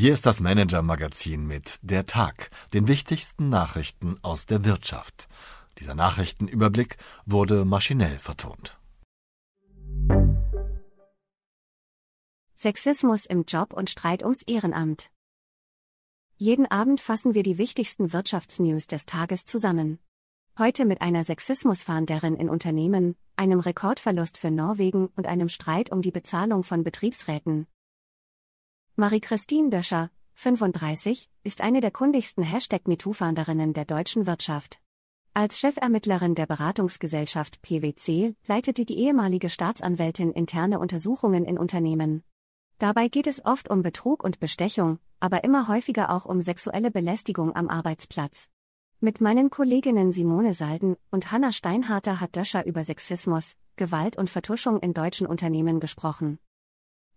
Hier ist das Manager-Magazin mit Der Tag, den wichtigsten Nachrichten aus der Wirtschaft. Dieser Nachrichtenüberblick wurde maschinell vertont. Sexismus im Job und Streit ums Ehrenamt. Jeden Abend fassen wir die wichtigsten Wirtschaftsnews des Tages zusammen. Heute mit einer Sexismusfahnderin in Unternehmen, einem Rekordverlust für Norwegen und einem Streit um die Bezahlung von Betriebsräten. Marie-Christine Döscher, 35, ist eine der kundigsten Hashtag-MeToo-Fahnderinnen der deutschen Wirtschaft. Als Chefermittlerin der Beratungsgesellschaft PwC leitete die ehemalige Staatsanwältin interne Untersuchungen in Unternehmen. Dabei geht es oft um Betrug und Bestechung, aber immer häufiger auch um sexuelle Belästigung am Arbeitsplatz. Mit meinen Kolleginnen Simone Salden und Hanna Steinharter hat Döscher über Sexismus, Gewalt und Vertuschung in deutschen Unternehmen gesprochen.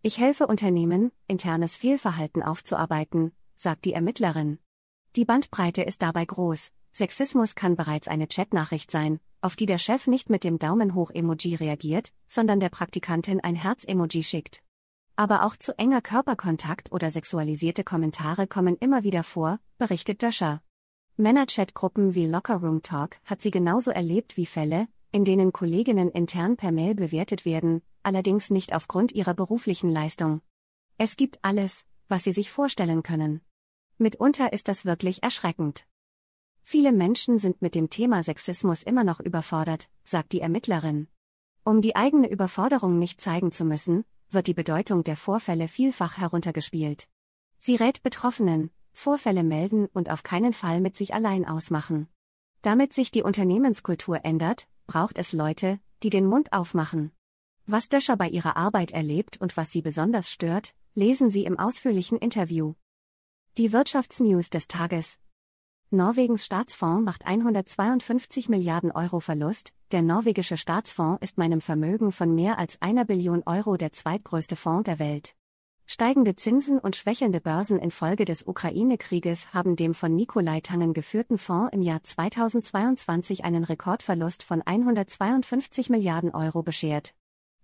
Ich helfe Unternehmen, internes Fehlverhalten aufzuarbeiten, sagt die Ermittlerin. Die Bandbreite ist dabei groß. Sexismus kann bereits eine Chatnachricht sein, auf die der Chef nicht mit dem Daumen hoch Emoji reagiert, sondern der Praktikantin ein Herz-Emoji schickt. Aber auch zu enger Körperkontakt oder sexualisierte Kommentare kommen immer wieder vor, berichtet Döscher. Männerchat-Gruppen wie Locker Room Talk hat sie genauso erlebt wie Fälle, in denen Kolleginnen intern per Mail bewertet werden, allerdings nicht aufgrund ihrer beruflichen Leistung. Es gibt alles, was Sie sich vorstellen können. Mitunter ist das wirklich erschreckend. Viele Menschen sind mit dem Thema Sexismus immer noch überfordert, sagt die Ermittlerin. Um die eigene Überforderung nicht zeigen zu müssen, wird die Bedeutung der Vorfälle vielfach heruntergespielt. Sie rät Betroffenen, Vorfälle melden und auf keinen Fall mit sich allein ausmachen. Damit sich die Unternehmenskultur ändert, braucht es Leute, die den Mund aufmachen. Was Döscher bei ihrer Arbeit erlebt und was sie besonders stört, lesen Sie im ausführlichen Interview. Die Wirtschaftsnews des Tages. Norwegens Staatsfonds macht 152 Milliarden Euro Verlust. Der norwegische Staatsfonds ist meinem Vermögen von mehr als einer Billion Euro der zweitgrößte Fonds der Welt. Steigende Zinsen und schwächelnde Börsen infolge des Ukraine-Krieges haben dem von Nikolai Tangen geführten Fonds im Jahr 2022 einen Rekordverlust von 152 Milliarden Euro beschert.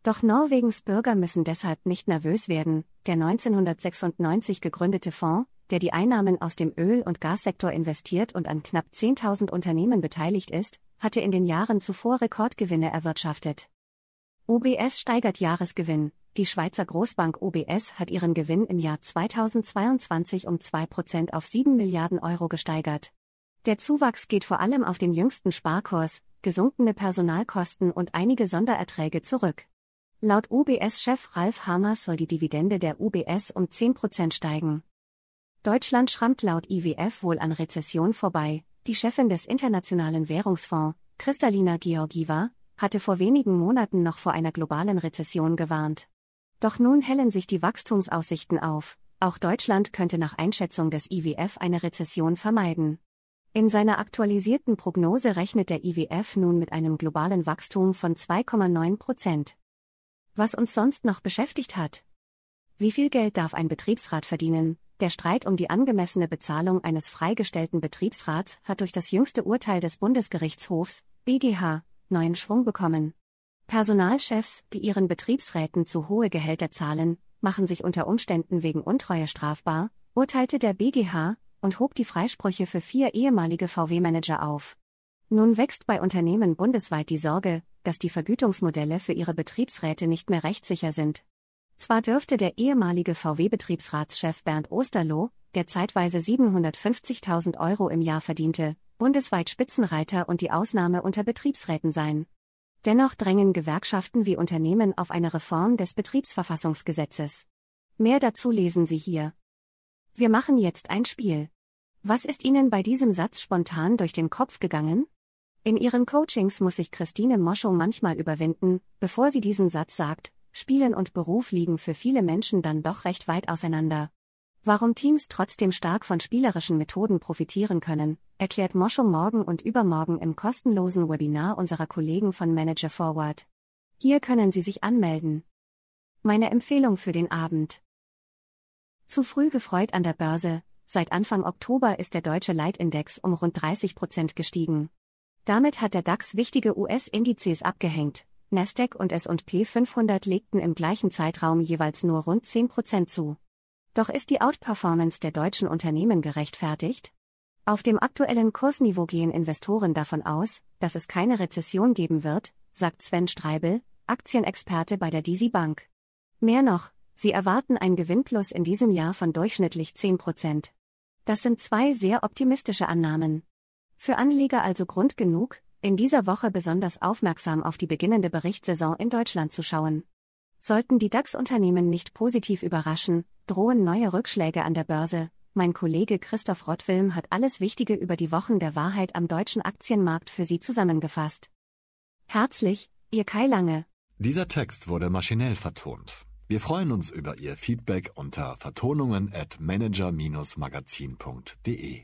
Doch Norwegens Bürger müssen deshalb nicht nervös werden, der 1996 gegründete Fonds, der die Einnahmen aus dem Öl- und Gassektor investiert und an knapp 10.000 Unternehmen beteiligt ist, hatte in den Jahren zuvor Rekordgewinne erwirtschaftet. UBS steigert Jahresgewinn, die Schweizer Großbank UBS hat ihren Gewinn im Jahr 2022 um 2% auf 7 Milliarden Euro gesteigert. Der Zuwachs geht vor allem auf den jüngsten Sparkurs, gesunkene Personalkosten und einige Sondererträge zurück. Laut UBS-Chef Ralf Hamers soll die Dividende der UBS um 10% steigen. Deutschland schrammt laut IWF wohl an Rezession vorbei. Die Chefin des Internationalen Währungsfonds, Kristalina Georgieva, hatte vor wenigen Monaten noch vor einer globalen Rezession gewarnt. Doch nun hellen sich die Wachstumsaussichten auf, auch Deutschland könnte nach Einschätzung des IWF eine Rezession vermeiden. In seiner aktualisierten Prognose rechnet der IWF nun mit einem globalen Wachstum von 2,9 Prozent. Was uns sonst noch beschäftigt hat? Wie viel Geld darf ein Betriebsrat verdienen? Der Streit um die angemessene Bezahlung eines freigestellten Betriebsrats hat durch das jüngste Urteil des Bundesgerichtshofs, BGH, neuen Schwung bekommen. Personalchefs, die ihren Betriebsräten zu hohe Gehälter zahlen, machen sich unter Umständen wegen Untreue strafbar, urteilte der BGH und hob die Freisprüche für vier ehemalige VW-Manager auf. Nun wächst bei Unternehmen bundesweit die Sorge, dass die Vergütungsmodelle für ihre Betriebsräte nicht mehr rechtssicher sind. Zwar dürfte der ehemalige VW-Betriebsratschef Bernd Osterloh, der zeitweise 750.000 Euro im Jahr verdiente, bundesweit Spitzenreiter und die Ausnahme unter Betriebsräten sein. Dennoch drängen Gewerkschaften wie Unternehmen auf eine Reform des Betriebsverfassungsgesetzes. Mehr dazu lesen Sie hier. Wir machen jetzt ein Spiel. Was ist Ihnen bei diesem Satz spontan durch den Kopf gegangen? In ihren Coachings muss sich Christine Moschow manchmal überwinden, bevor sie diesen Satz sagt, Spielen und Beruf liegen für viele Menschen dann doch recht weit auseinander. Warum Teams trotzdem stark von spielerischen Methoden profitieren können, erklärt Moscho morgen und übermorgen im kostenlosen Webinar unserer Kollegen von Manager Forward. Hier können Sie sich anmelden. Meine Empfehlung für den Abend. Zu früh gefreut an der Börse, seit Anfang Oktober ist der deutsche Leitindex um rund 30 Prozent gestiegen. Damit hat der DAX wichtige US-Indizes abgehängt. Nasdaq und S&P 500 legten im gleichen Zeitraum jeweils nur rund 10 Prozent zu. Doch ist die Outperformance der deutschen Unternehmen gerechtfertigt? Auf dem aktuellen Kursniveau gehen Investoren davon aus, dass es keine Rezession geben wird, sagt Sven Streibel, Aktienexperte bei der DZ Bank. Mehr noch, sie erwarten ein Gewinnplus in diesem Jahr von durchschnittlich 10 Prozent. Das sind zwei sehr optimistische Annahmen. Für Anleger also Grund genug, in dieser Woche besonders aufmerksam auf die beginnende Berichtssaison in Deutschland zu schauen. Sollten die DAX-Unternehmen nicht positiv überraschen, drohen neue Rückschläge an der Börse. Mein Kollege Christoph Rottwilm hat alles Wichtige über die Wochen der Wahrheit am deutschen Aktienmarkt für Sie zusammengefasst. Herzlich, Ihr Kai Lange. Dieser Text wurde maschinell vertont. Wir freuen uns über Ihr Feedback unter vertonungen at manager-magazin.de.